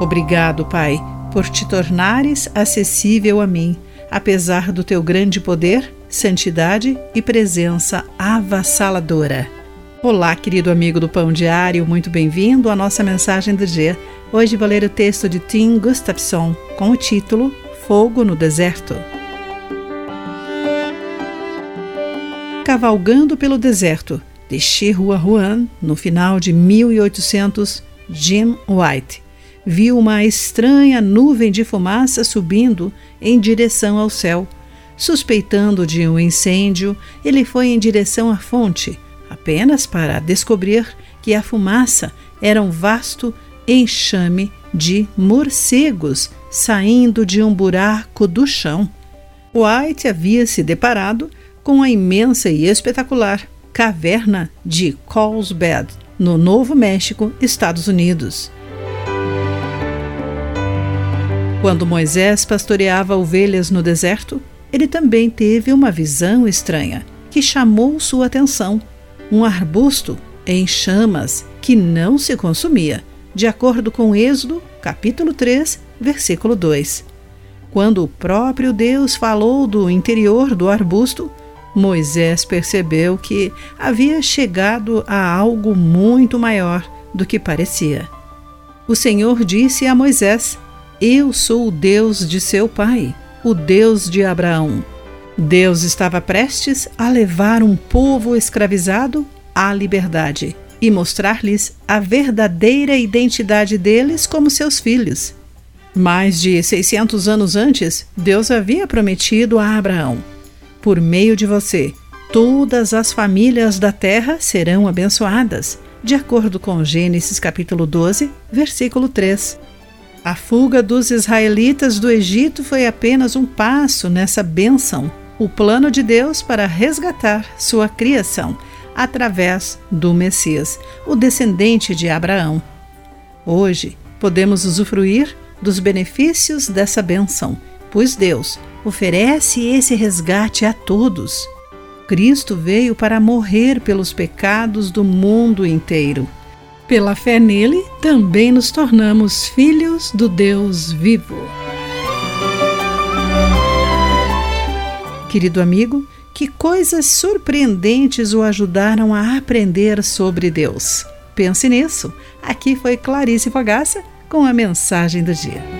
Obrigado, Pai, por te tornares acessível a mim, apesar do teu grande poder, santidade e presença avassaladora. Olá, querido amigo do Pão Diário, muito bem-vindo à nossa mensagem do dia. Hoje vou ler o texto de Tim Gustafson com o título Fogo no Deserto. Cavalgando pelo deserto de Chihuahuan, no final de 1800, Jim White viu uma estranha nuvem de fumaça subindo em direção ao céu. Suspeitando de um incêndio, ele foi em direção à fonte, apenas para descobrir que a fumaça era um vasto enxame de morcegos saindo de um buraco do chão. White havia se deparado com a imensa e espetacular caverna de Carlsbad, no Novo México, Estados Unidos. Quando Moisés pastoreava ovelhas no deserto, ele também teve uma visão estranha que chamou sua atenção: um arbusto em chamas que não se consumia, de acordo com Êxodo, capítulo 3, versículo 2. Quando o próprio Deus falou do interior do arbusto, Moisés percebeu que havia chegado a algo muito maior do que parecia. O Senhor disse a Moisés: eu sou o Deus de seu pai, o Deus de Abraão. Deus estava prestes a levar um povo escravizado à liberdade e mostrar-lhes a verdadeira identidade deles como seus filhos. Mais de 600 anos antes, Deus havia prometido a Abraão: Por meio de você, todas as famílias da terra serão abençoadas, de acordo com Gênesis capítulo 12, versículo 3. A fuga dos israelitas do Egito foi apenas um passo nessa bênção, o plano de Deus para resgatar sua criação através do Messias, o descendente de Abraão. Hoje podemos usufruir dos benefícios dessa bênção, pois Deus oferece esse resgate a todos. Cristo veio para morrer pelos pecados do mundo inteiro pela fé nele, também nos tornamos filhos do Deus vivo. Querido amigo, que coisas surpreendentes o ajudaram a aprender sobre Deus? Pense nisso. Aqui foi Clarice Fogaça com a mensagem do dia.